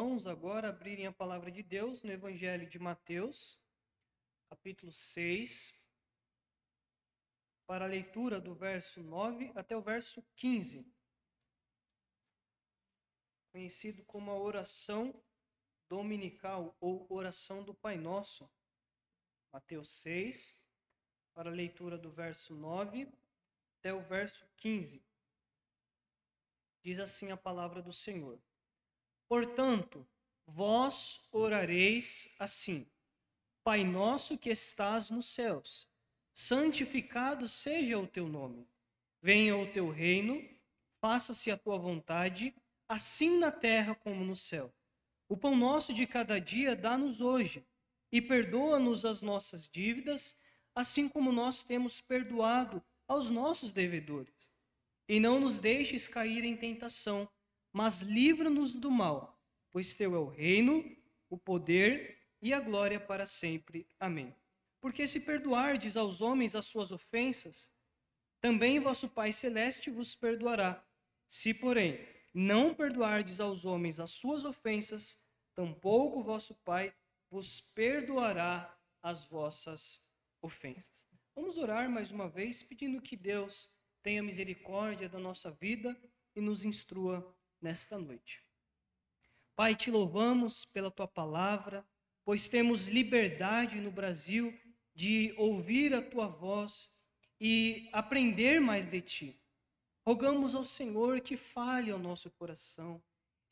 irmãos agora abrirem a palavra de Deus no Evangelho de Mateus, capítulo 6, para a leitura do verso 9 até o verso 15. Conhecido como a oração dominical ou oração do Pai Nosso. Mateus 6, para a leitura do verso 9 até o verso 15. Diz assim a palavra do Senhor. Portanto, vós orareis assim: Pai nosso que estás nos céus, santificado seja o teu nome. Venha o teu reino, faça-se a tua vontade, assim na terra como no céu. O pão nosso de cada dia dá-nos hoje, e perdoa-nos as nossas dívidas, assim como nós temos perdoado aos nossos devedores. E não nos deixes cair em tentação, mas livra-nos do mal, pois teu é o reino, o poder e a glória para sempre. Amém. Porque se perdoardes aos homens as suas ofensas, também vosso Pai celeste vos perdoará. Se, porém, não perdoardes aos homens as suas ofensas, tampouco vosso Pai vos perdoará as vossas ofensas. Vamos orar mais uma vez, pedindo que Deus tenha misericórdia da nossa vida e nos instrua nesta noite. Pai, te louvamos pela tua palavra, pois temos liberdade no Brasil de ouvir a tua voz e aprender mais de ti. Rogamos ao Senhor que fale ao nosso coração.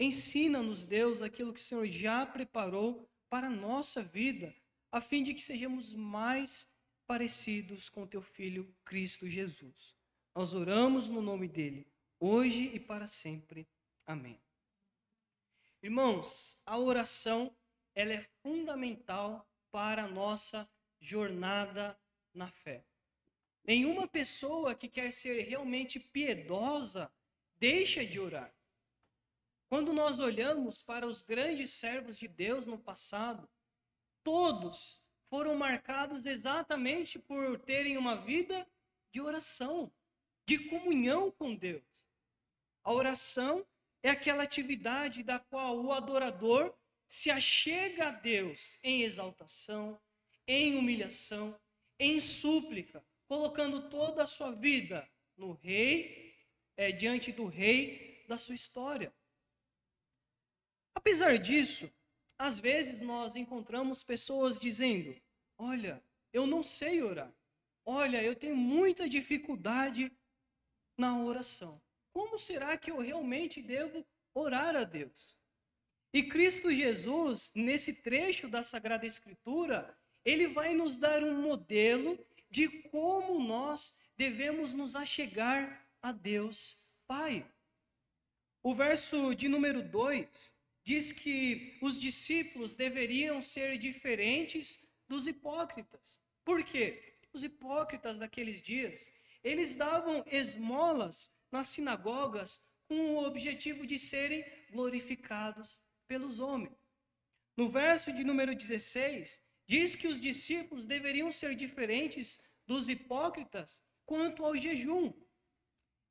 Ensina-nos, Deus, aquilo que o Senhor já preparou para a nossa vida, a fim de que sejamos mais parecidos com teu filho Cristo Jesus. Nós oramos no nome dele, hoje e para sempre. Amém. Irmãos, a oração ela é fundamental para a nossa jornada na fé. Nenhuma pessoa que quer ser realmente piedosa deixa de orar. Quando nós olhamos para os grandes servos de Deus no passado, todos foram marcados exatamente por terem uma vida de oração, de comunhão com Deus. A oração é aquela atividade da qual o adorador se achega a Deus em exaltação, em humilhação, em súplica, colocando toda a sua vida no rei, é, diante do rei da sua história. Apesar disso, às vezes nós encontramos pessoas dizendo: Olha, eu não sei orar. Olha, eu tenho muita dificuldade na oração como será que eu realmente devo orar a Deus? E Cristo Jesus, nesse trecho da Sagrada Escritura, ele vai nos dar um modelo de como nós devemos nos achegar a Deus Pai. O verso de número 2 diz que os discípulos deveriam ser diferentes dos hipócritas. Por quê? Os hipócritas daqueles dias, eles davam esmolas nas sinagogas com o objetivo de serem glorificados pelos homens. No verso de número 16, diz que os discípulos deveriam ser diferentes dos hipócritas quanto ao jejum.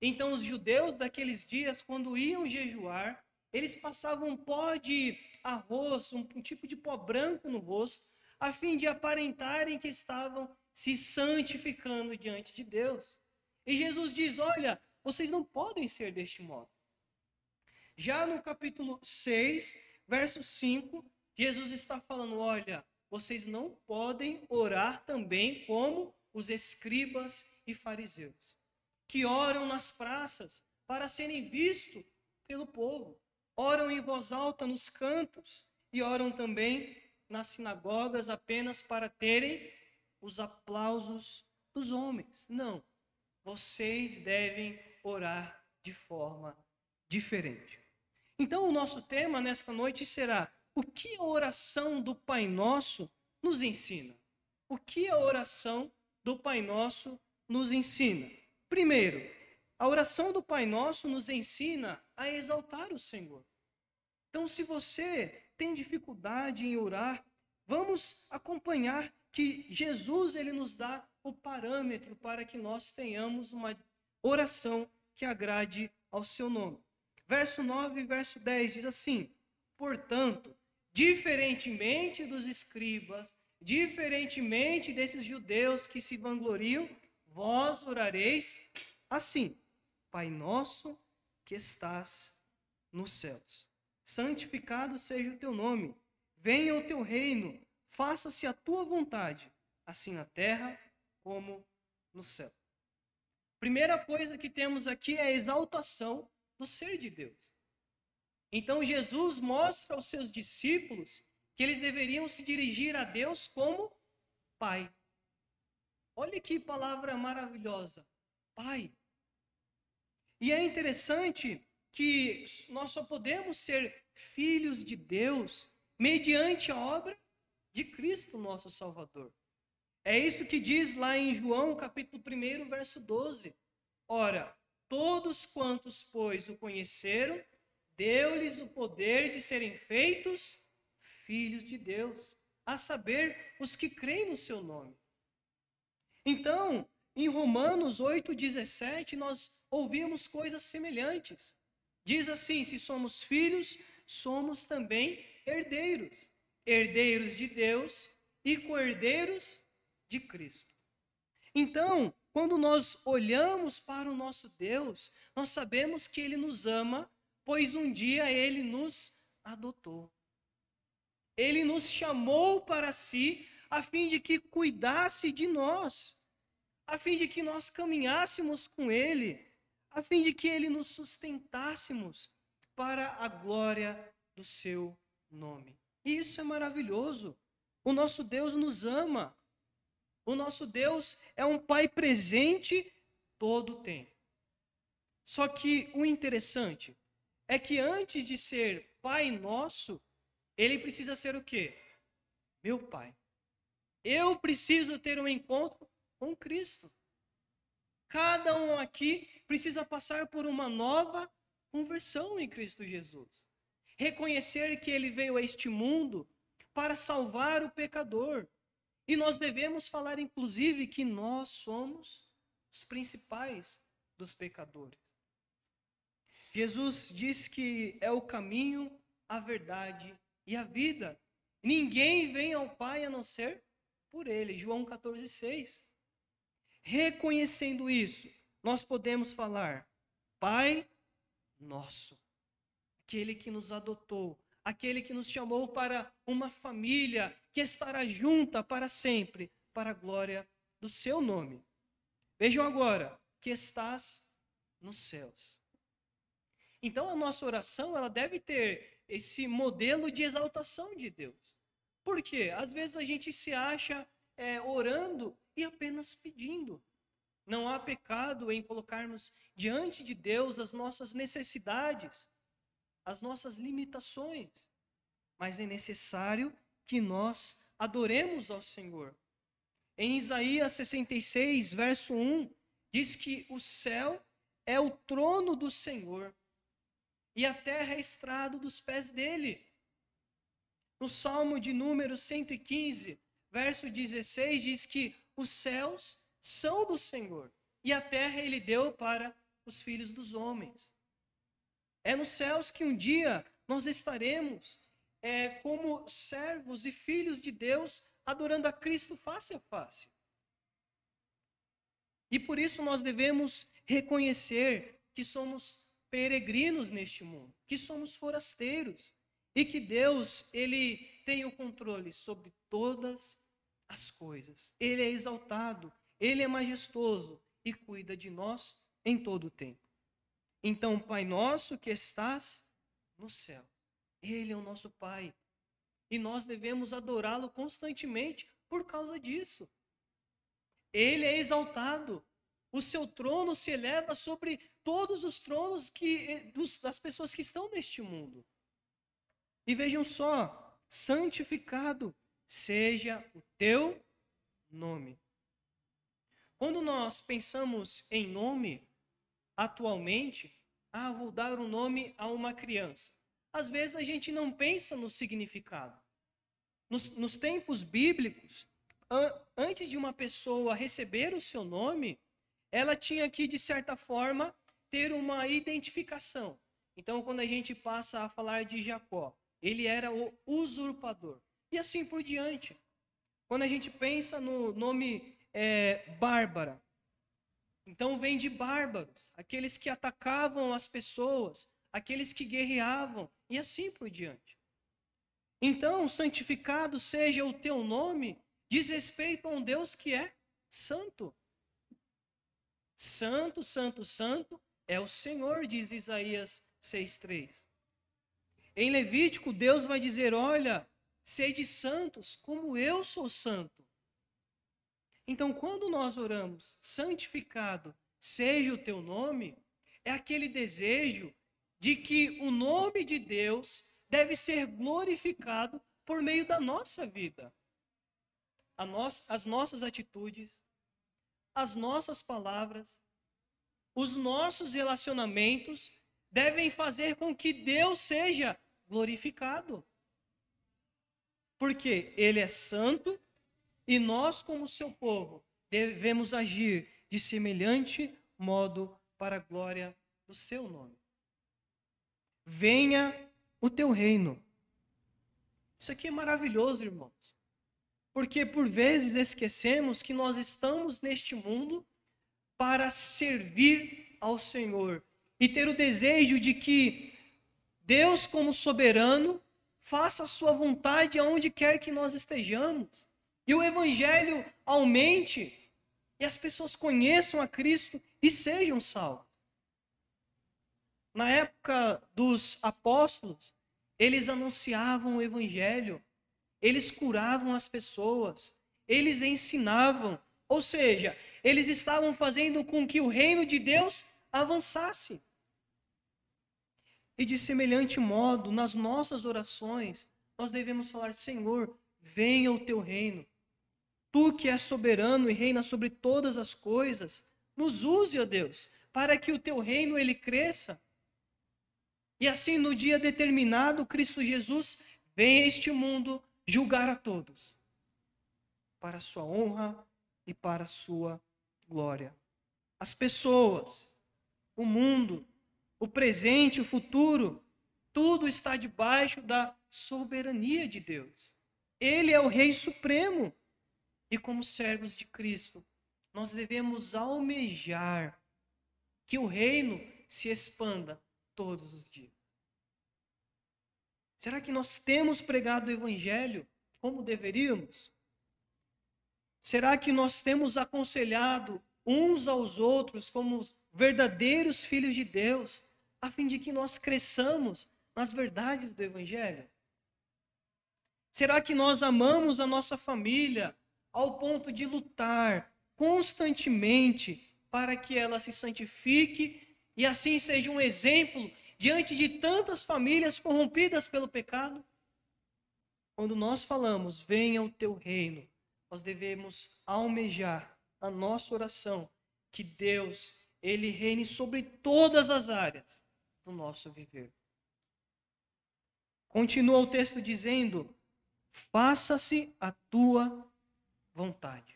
Então, os judeus daqueles dias, quando iam jejuar, eles passavam pó de arroz, um, um tipo de pó branco no rosto, a fim de aparentarem que estavam se santificando diante de Deus. E Jesus diz: Olha, vocês não podem ser deste modo. Já no capítulo 6, verso 5, Jesus está falando: olha, vocês não podem orar também como os escribas e fariseus, que oram nas praças para serem vistos pelo povo, oram em voz alta nos cantos e oram também nas sinagogas apenas para terem os aplausos dos homens. Não. Vocês devem orar de forma diferente. Então, o nosso tema nesta noite será: o que a oração do Pai Nosso nos ensina? O que a oração do Pai Nosso nos ensina? Primeiro, a oração do Pai Nosso nos ensina a exaltar o Senhor. Então, se você tem dificuldade em orar, vamos acompanhar que Jesus ele nos dá o parâmetro para que nós tenhamos uma oração que agrade ao seu nome. Verso 9 e verso 10 diz assim: Portanto, diferentemente dos escribas, diferentemente desses judeus que se vangloriam, vós orareis assim: Pai nosso que estás nos céus, santificado seja o teu nome, venha o teu reino, faça-se a tua vontade, assim na terra como no céu. Primeira coisa que temos aqui é a exaltação do ser de Deus. Então Jesus mostra aos seus discípulos que eles deveriam se dirigir a Deus como Pai. Olha que palavra maravilhosa, Pai. E é interessante que nós só podemos ser filhos de Deus mediante a obra de Cristo, nosso Salvador. É isso que diz lá em João, capítulo 1, verso 12. Ora, todos quantos, pois, o conheceram, deu-lhes o poder de serem feitos filhos de Deus, a saber, os que creem no seu nome. Então, em Romanos 8,17, nós ouvimos coisas semelhantes. Diz assim: se somos filhos, somos também herdeiros, herdeiros de Deus e co-herdeiros de Cristo. Então, quando nós olhamos para o nosso Deus, nós sabemos que Ele nos ama, pois um dia Ele nos adotou. Ele nos chamou para si, a fim de que cuidasse de nós, a fim de que nós caminhássemos com Ele, a fim de que Ele nos sustentássemos para a glória do Seu nome. E isso é maravilhoso. O nosso Deus nos ama. O nosso Deus é um Pai presente todo o tempo. Só que o interessante é que antes de ser Pai nosso, ele precisa ser o quê? Meu Pai. Eu preciso ter um encontro com Cristo. Cada um aqui precisa passar por uma nova conversão em Cristo Jesus. Reconhecer que ele veio a este mundo para salvar o pecador e nós devemos falar, inclusive, que nós somos os principais dos pecadores. Jesus diz que é o caminho, a verdade e a vida. Ninguém vem ao Pai a não ser por Ele. João 14,6. Reconhecendo isso, nós podemos falar: Pai nosso, aquele que nos adotou, aquele que nos chamou para uma família que estará junta para sempre, para a glória do seu nome. Vejam agora que estás nos céus. Então a nossa oração, ela deve ter esse modelo de exaltação de Deus. Por quê? Às vezes a gente se acha é, orando e apenas pedindo. Não há pecado em colocarmos diante de Deus as nossas necessidades, as nossas limitações, mas é necessário que nós adoremos ao Senhor. Em Isaías 66, verso 1, diz que o céu é o trono do Senhor e a terra é estrado dos pés dele. No Salmo de número 115, verso 16, diz que os céus são do Senhor e a terra ele deu para os filhos dos homens. É nos céus que um dia nós estaremos é, como servos e filhos de Deus, adorando a Cristo face a face. E por isso nós devemos reconhecer que somos peregrinos neste mundo, que somos forasteiros e que Deus, ele tem o controle sobre todas as coisas. Ele é exaltado, ele é majestoso e cuida de nós em todo o tempo. Então, Pai nosso que estás no céu. Ele é o nosso Pai. E nós devemos adorá-lo constantemente por causa disso. Ele é exaltado. O seu trono se eleva sobre todos os tronos que, dos, das pessoas que estão neste mundo. E vejam só: santificado seja o teu nome. Quando nós pensamos em nome, atualmente, ah, vou dar um nome a uma criança. Às vezes a gente não pensa no significado. Nos, nos tempos bíblicos, an antes de uma pessoa receber o seu nome, ela tinha que, de certa forma, ter uma identificação. Então, quando a gente passa a falar de Jacó, ele era o usurpador. E assim por diante. Quando a gente pensa no nome é, Bárbara, então vem de bárbaros, aqueles que atacavam as pessoas, aqueles que guerreavam, e assim por diante. Então, santificado seja o teu nome, diz respeito a um Deus que é santo. Santo, santo, santo é o Senhor, diz Isaías 6,3. Em Levítico, Deus vai dizer: Olha, sede santos, como eu sou santo. Então, quando nós oramos, santificado seja o teu nome, é aquele desejo de que o nome de Deus deve ser glorificado por meio da nossa vida. as nossas atitudes, as nossas palavras, os nossos relacionamentos devem fazer com que Deus seja glorificado. Porque Ele é santo e nós, como seu povo, devemos agir de semelhante modo para a glória do seu nome. Venha o teu reino. Isso aqui é maravilhoso, irmãos. Porque por vezes esquecemos que nós estamos neste mundo para servir ao Senhor e ter o desejo de que Deus, como soberano, faça a sua vontade aonde quer que nós estejamos. E o evangelho aumente e as pessoas conheçam a Cristo e sejam salvos. Na época dos apóstolos, eles anunciavam o evangelho, eles curavam as pessoas, eles ensinavam, ou seja, eles estavam fazendo com que o reino de Deus avançasse. E de semelhante modo, nas nossas orações, nós devemos falar: Senhor, venha o teu reino. Tu que és soberano e reina sobre todas as coisas, nos use, ó Deus, para que o teu reino ele cresça e assim, no dia determinado, Cristo Jesus vem a este mundo julgar a todos, para a sua honra e para a sua glória. As pessoas, o mundo, o presente, o futuro, tudo está debaixo da soberania de Deus. Ele é o Rei Supremo. E como servos de Cristo, nós devemos almejar que o reino se expanda todos os dias. Será que nós temos pregado o Evangelho como deveríamos? Será que nós temos aconselhado uns aos outros como verdadeiros filhos de Deus, a fim de que nós cresçamos nas verdades do Evangelho? Será que nós amamos a nossa família ao ponto de lutar constantemente para que ela se santifique e assim seja um exemplo diante de tantas famílias corrompidas pelo pecado? Quando nós falamos, venha o teu reino, nós devemos almejar a nossa oração que Deus, ele reine sobre todas as áreas do nosso viver. Continua o texto dizendo: faça-se a tua vontade.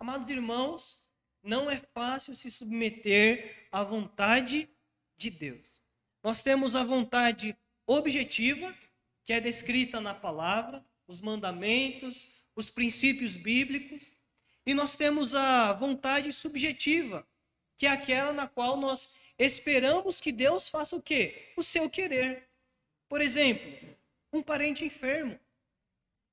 Amados irmãos, não é fácil se submeter à vontade de Deus. Nós temos a vontade objetiva, que é descrita na palavra, os mandamentos, os princípios bíblicos, e nós temos a vontade subjetiva, que é aquela na qual nós esperamos que Deus faça o quê? O seu querer. Por exemplo, um parente enfermo,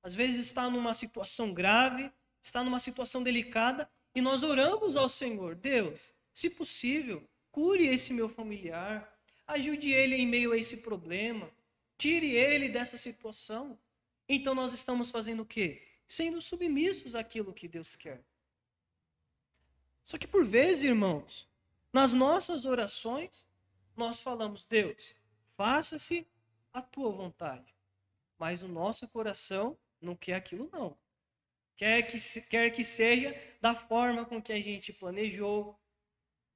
às vezes está numa situação grave, está numa situação delicada, e nós oramos ao Senhor, Deus, se possível, cure esse meu familiar, ajude ele em meio a esse problema, tire ele dessa situação. Então nós estamos fazendo o quê? Sendo submissos àquilo que Deus quer. Só que por vezes, irmãos, nas nossas orações, nós falamos, Deus, faça-se a tua vontade. Mas o nosso coração não quer aquilo, não. Quer que, quer que seja da forma com que a gente planejou,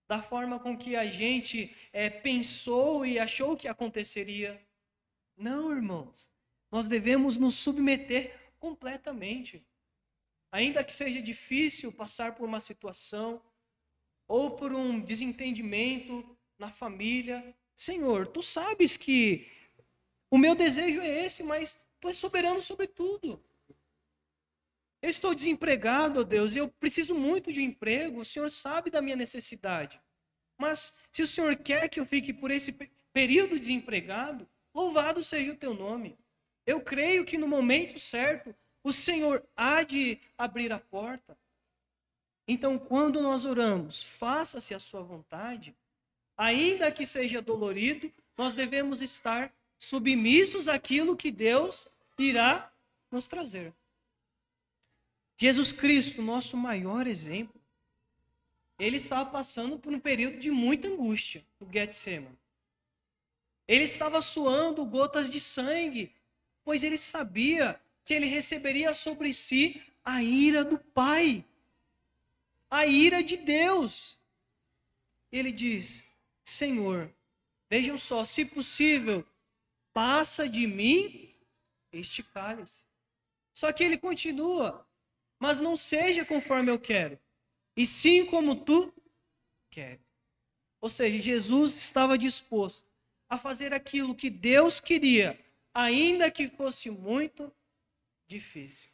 da forma com que a gente é, pensou e achou que aconteceria. Não, irmãos. Nós devemos nos submeter completamente. Ainda que seja difícil passar por uma situação ou por um desentendimento na família, Senhor, tu sabes que O meu desejo é esse, mas tu és soberano sobre tudo. Eu estou desempregado, ó Deus, e eu preciso muito de um emprego. O Senhor sabe da minha necessidade. Mas se o Senhor quer que eu fique por esse período desempregado, louvado seja o teu nome. Eu creio que no momento certo o Senhor há de abrir a porta. Então, quando nós oramos, faça-se a sua vontade, ainda que seja dolorido, nós devemos estar submissos àquilo que Deus irá nos trazer. Jesus Cristo, nosso maior exemplo, ele estava passando por um período de muita angústia no Getsemane. Ele estava suando gotas de sangue, pois ele sabia que ele receberia sobre si a ira do Pai, a ira de Deus. Ele diz: Senhor, vejam só, se possível, passa de mim este cálice. Só que ele continua, mas não seja conforme eu quero, e sim como tu queres. Ou seja, Jesus estava disposto a fazer aquilo que Deus queria, ainda que fosse muito difícil.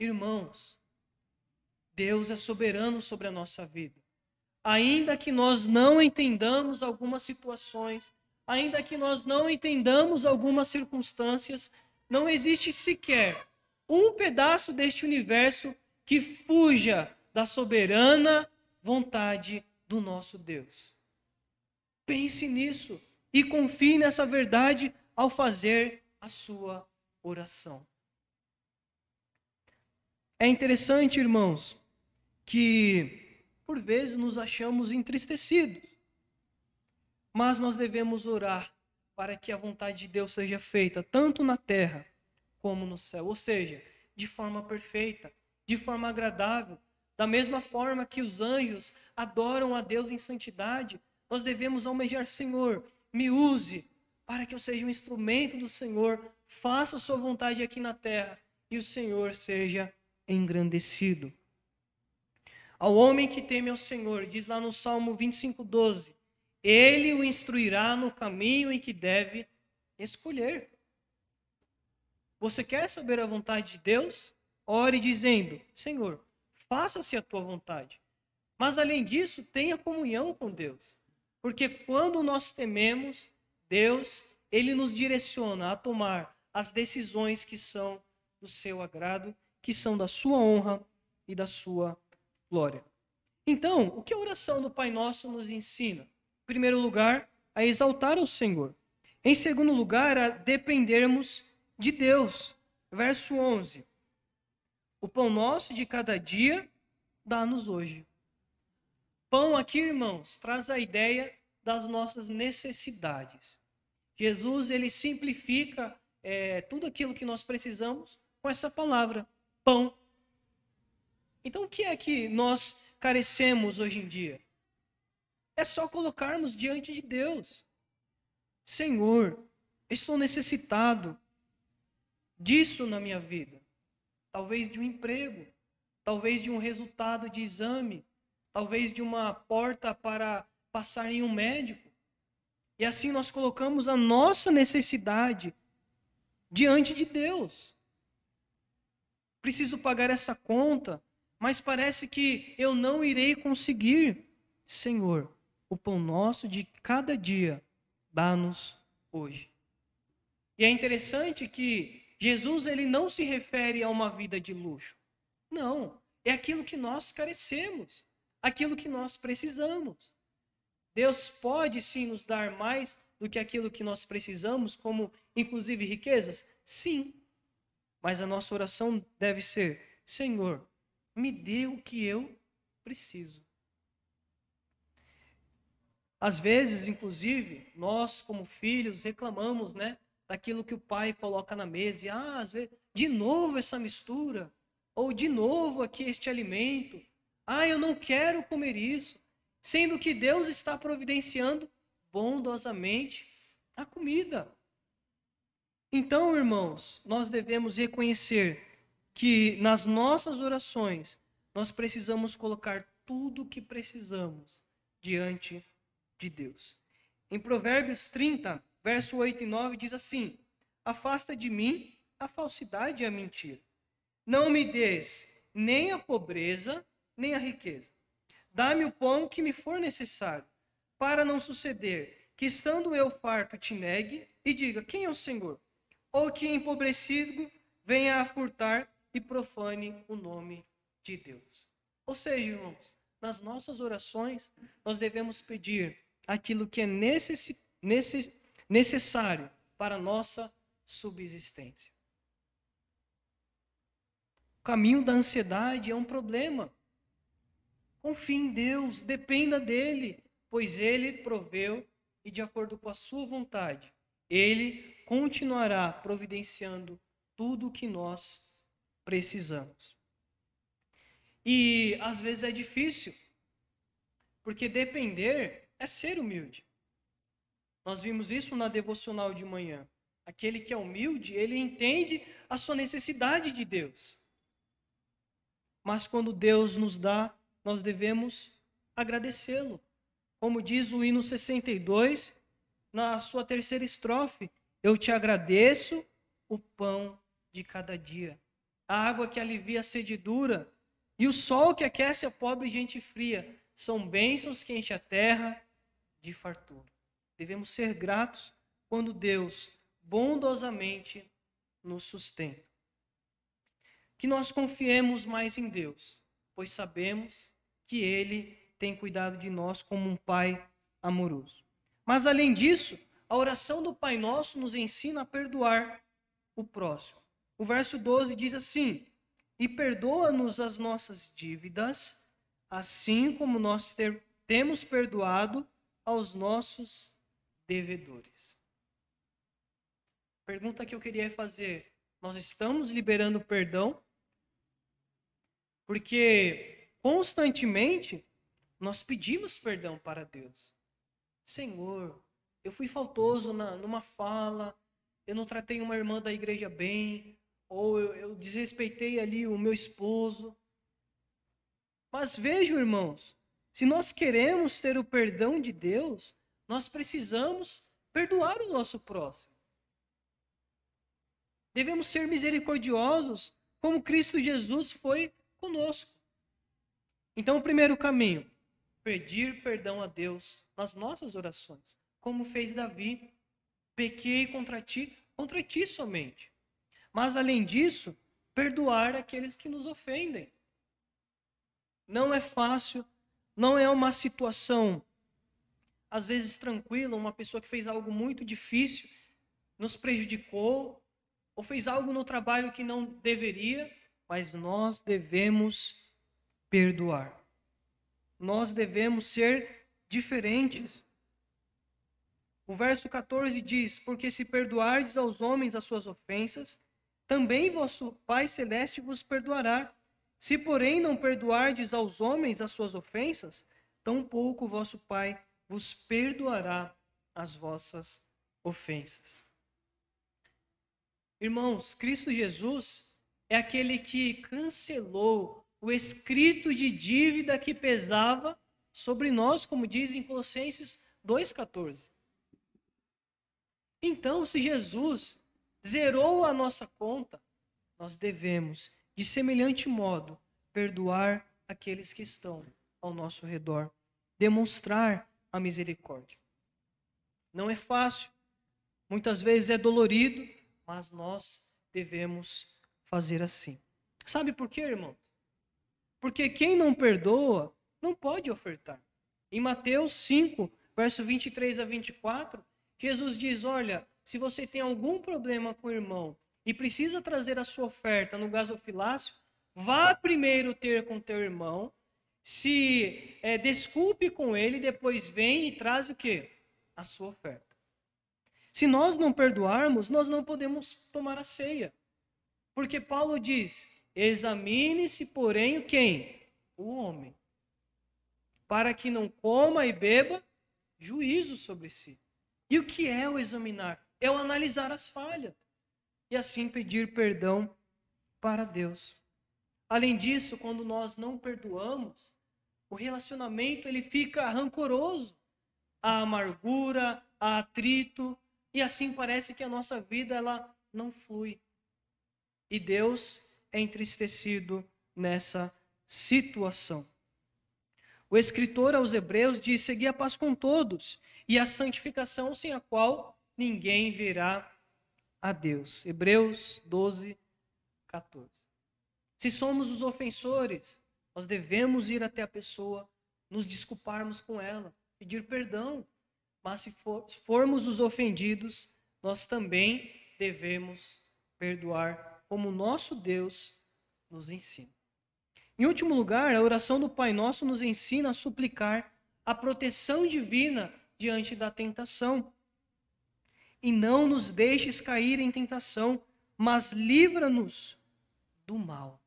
Irmãos, Deus é soberano sobre a nossa vida. Ainda que nós não entendamos algumas situações, ainda que nós não entendamos algumas circunstâncias, não existe sequer um pedaço deste universo que fuja da soberana vontade do nosso Deus. Pense nisso e confie nessa verdade ao fazer a sua oração. É interessante, irmãos, que por vezes nos achamos entristecidos, mas nós devemos orar para que a vontade de Deus seja feita tanto na terra como no céu, ou seja, de forma perfeita, de forma agradável, da mesma forma que os anjos adoram a Deus em santidade, nós devemos almejar, Senhor, me use para que eu seja um instrumento do Senhor, faça a sua vontade aqui na terra e o Senhor seja engrandecido. Ao homem que teme ao Senhor, diz lá no Salmo 25, 12: Ele o instruirá no caminho em que deve escolher. Você quer saber a vontade de Deus? Ore dizendo: Senhor, faça-se a tua vontade. Mas além disso, tenha comunhão com Deus. Porque quando nós tememos, Deus, ele nos direciona a tomar as decisões que são do seu agrado que são da sua honra e da sua glória. Então, o que a oração do Pai Nosso nos ensina? Primeiro lugar, a exaltar o Senhor. Em segundo lugar, a dependermos de Deus. Verso 11. O pão nosso de cada dia dá-nos hoje. Pão aqui, irmãos, traz a ideia das nossas necessidades. Jesus, ele simplifica é, tudo aquilo que nós precisamos com essa palavra pão. Então, o que é que nós carecemos hoje em dia? É só colocarmos diante de Deus: Senhor, estou necessitado disso na minha vida. Talvez de um emprego, talvez de um resultado de exame, talvez de uma porta para passar em um médico. E assim nós colocamos a nossa necessidade diante de Deus preciso pagar essa conta, mas parece que eu não irei conseguir. Senhor, o pão nosso de cada dia dá-nos hoje. E é interessante que Jesus ele não se refere a uma vida de luxo. Não, é aquilo que nós carecemos, aquilo que nós precisamos. Deus pode sim nos dar mais do que aquilo que nós precisamos, como inclusive riquezas? Sim. Mas a nossa oração deve ser: Senhor, me dê o que eu preciso. Às vezes, inclusive, nós como filhos reclamamos, né, daquilo que o pai coloca na mesa. E, ah, às vezes, de novo essa mistura, ou de novo aqui este alimento. Ah, eu não quero comer isso, sendo que Deus está providenciando bondosamente a comida. Então, irmãos, nós devemos reconhecer que nas nossas orações nós precisamos colocar tudo o que precisamos diante de Deus. Em Provérbios 30, verso 8 e 9 diz assim: Afasta de mim a falsidade e a mentira. Não me des nem a pobreza, nem a riqueza. Dá-me o pão que me for necessário, para não suceder que, estando eu farto, te negue e diga: Quem é o Senhor? Ou que, empobrecido, venha a furtar e profane o nome de Deus. Ou seja, irmãos, nas nossas orações, nós devemos pedir aquilo que é necess, necess, necessário para a nossa subsistência. O caminho da ansiedade é um problema. Confie em Deus, dependa dele, pois ele proveu e, de acordo com a sua vontade, ele continuará providenciando tudo o que nós precisamos. E às vezes é difícil, porque depender é ser humilde. Nós vimos isso na devocional de manhã. Aquele que é humilde, ele entende a sua necessidade de Deus. Mas quando Deus nos dá, nós devemos agradecê-lo. Como diz o hino 62, na sua terceira estrofe: Eu te agradeço o pão de cada dia, a água que alivia a sede dura e o sol que aquece a pobre gente fria. São bênçãos que enche a terra de fartura. Devemos ser gratos quando Deus bondosamente nos sustenta. Que nós confiemos mais em Deus, pois sabemos que Ele tem cuidado de nós como um Pai amoroso. Mas além disso, a oração do Pai Nosso nos ensina a perdoar o próximo. O verso 12 diz assim: E perdoa-nos as nossas dívidas, assim como nós ter, temos perdoado aos nossos devedores. Pergunta que eu queria fazer: nós estamos liberando perdão? Porque constantemente nós pedimos perdão para Deus. Senhor, eu fui faltoso na, numa fala, eu não tratei uma irmã da igreja bem, ou eu, eu desrespeitei ali o meu esposo. Mas vejam, irmãos, se nós queremos ter o perdão de Deus, nós precisamos perdoar o nosso próximo. Devemos ser misericordiosos, como Cristo Jesus foi conosco. Então, o primeiro caminho, pedir perdão a Deus nas nossas orações, como fez Davi. Pequei contra ti, contra ti somente. Mas, além disso, perdoar aqueles que nos ofendem. Não é fácil, não é uma situação, às vezes tranquila, uma pessoa que fez algo muito difícil, nos prejudicou, ou fez algo no trabalho que não deveria, mas nós devemos perdoar. Nós devemos ser diferentes. O verso 14 diz: Porque se perdoardes aos homens as suas ofensas, também vosso Pai Celeste vos perdoará. Se, porém, não perdoardes aos homens as suas ofensas, tampouco vosso Pai vos perdoará as vossas ofensas. Irmãos, Cristo Jesus é aquele que cancelou o escrito de dívida que pesava sobre nós, como diz em Colossenses 2,14. Então, se Jesus zerou a nossa conta, nós devemos de semelhante modo, perdoar aqueles que estão ao nosso redor, demonstrar a misericórdia. Não é fácil, muitas vezes é dolorido, mas nós devemos fazer assim. Sabe por quê, irmãos? Porque quem não perdoa não pode ofertar. Em Mateus 5, verso 23 a 24, Jesus diz: Olha, se você tem algum problema com o irmão e precisa trazer a sua oferta no gasofilácio, vá primeiro ter com teu irmão, se é, desculpe com ele, depois vem e traz o que? A sua oferta. Se nós não perdoarmos, nós não podemos tomar a ceia. Porque Paulo diz: examine-se, porém, quem? O homem. Para que não coma e beba juízo sobre si. E o que é o examinar? É o analisar as falhas e assim pedir perdão para Deus. Além disso, quando nós não perdoamos, o relacionamento ele fica rancoroso, a amargura, a atrito, E assim parece que a nossa vida ela não flui. E Deus é entristecido nessa situação. O escritor aos Hebreus diz: Segui a paz com todos e a santificação sem a qual ninguém verá a Deus. Hebreus 12, 14. Se somos os ofensores, nós devemos ir até a pessoa, nos desculparmos com ela, pedir perdão. Mas se for, formos os ofendidos, nós também devemos perdoar, como nosso Deus nos ensina. Em último lugar, a oração do Pai Nosso nos ensina a suplicar a proteção divina diante da tentação. E não nos deixes cair em tentação, mas livra-nos do mal.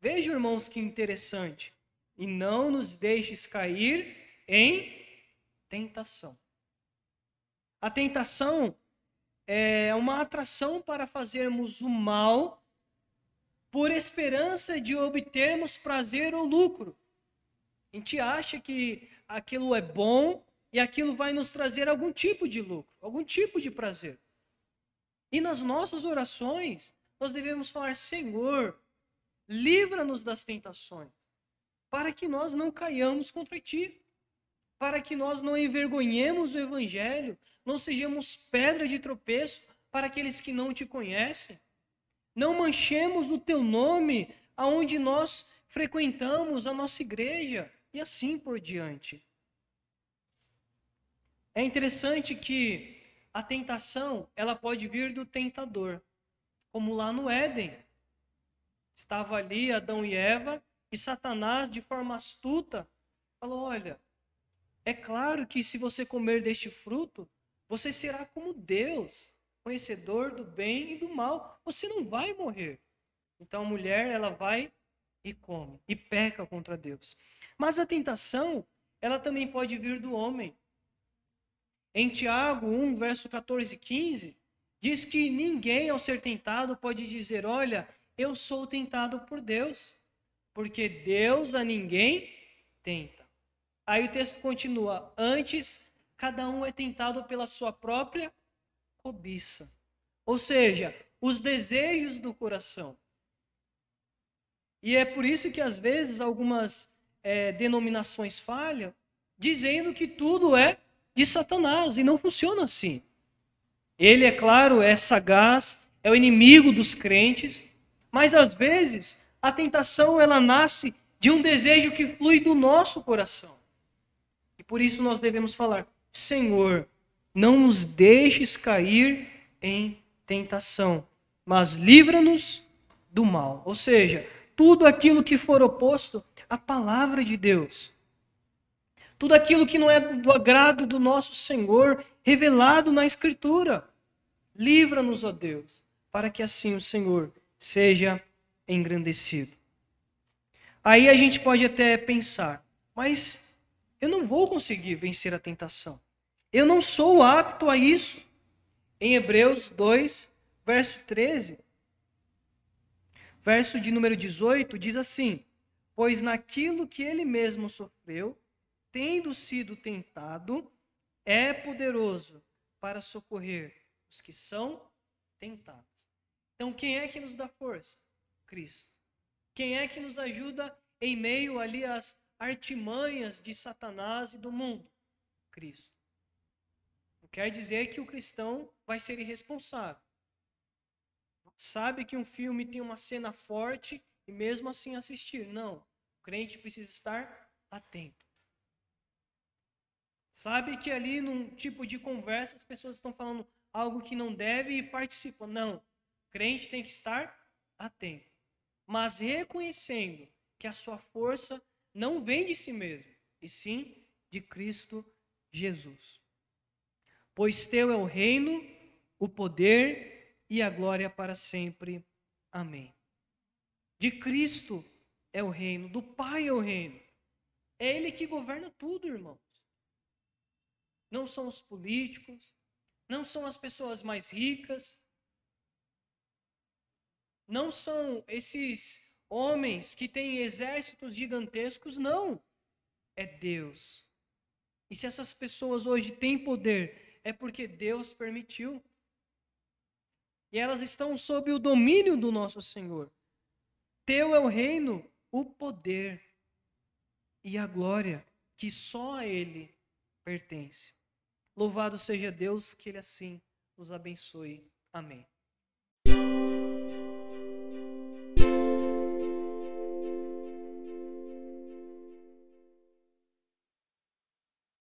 Vejam, irmãos, que interessante. E não nos deixes cair em tentação. A tentação é uma atração para fazermos o mal por esperança de obtermos prazer ou lucro. A gente acha que aquilo é bom e aquilo vai nos trazer algum tipo de lucro, algum tipo de prazer. E nas nossas orações, nós devemos falar: Senhor, livra-nos das tentações, para que nós não caiamos contra ti, para que nós não envergonhemos o Evangelho, não sejamos pedra de tropeço para aqueles que não te conhecem. Não manchemos o teu nome aonde nós frequentamos a nossa igreja e assim por diante. É interessante que a tentação, ela pode vir do tentador, como lá no Éden. Estava ali Adão e Eva e Satanás, de forma astuta, falou: "Olha, é claro que se você comer deste fruto, você será como Deus, conhecedor do bem e do mal. Você não vai morrer." Então a mulher, ela vai e come e peca contra Deus. Mas a tentação, ela também pode vir do homem. Em Tiago 1, verso 14 e 15, diz que ninguém, ao ser tentado, pode dizer: Olha, eu sou tentado por Deus, porque Deus a ninguém tenta. Aí o texto continua: Antes, cada um é tentado pela sua própria cobiça. Ou seja, os desejos do coração. E é por isso que às vezes algumas é, denominações falham, dizendo que tudo é de Satanás, e não funciona assim. Ele, é claro, é sagaz, é o inimigo dos crentes, mas às vezes a tentação ela nasce de um desejo que flui do nosso coração. E por isso nós devemos falar: Senhor, não nos deixes cair em tentação, mas livra-nos do mal. Ou seja, tudo aquilo que for oposto à palavra de Deus tudo aquilo que não é do agrado do nosso Senhor, revelado na Escritura. Livra-nos, ó Deus, para que assim o Senhor seja engrandecido. Aí a gente pode até pensar, mas eu não vou conseguir vencer a tentação. Eu não sou apto a isso. Em Hebreus 2, verso 13, verso de número 18, diz assim: Pois naquilo que ele mesmo sofreu, tendo sido tentado, é poderoso para socorrer os que são tentados. Então, quem é que nos dá força? Cristo. Quem é que nos ajuda em meio ali às artimanhas de Satanás e do mundo? Cristo. Não quer dizer que o cristão vai ser irresponsável. Sabe que um filme tem uma cena forte e mesmo assim assistir. Não. O crente precisa estar atento. Sabe que ali num tipo de conversa as pessoas estão falando algo que não deve e participam. Não. O crente tem que estar atento. Mas reconhecendo que a sua força não vem de si mesmo, e sim de Cristo Jesus. Pois teu é o reino, o poder e a glória para sempre. Amém. De Cristo é o reino, do Pai é o reino. É Ele que governa tudo, irmão não são os políticos, não são as pessoas mais ricas, não são esses homens que têm exércitos gigantescos, não. É Deus. E se essas pessoas hoje têm poder, é porque Deus permitiu. E elas estão sob o domínio do nosso Senhor. Teu é o reino, o poder e a glória que só a Ele pertence. Louvado seja Deus, que Ele assim nos abençoe. Amém.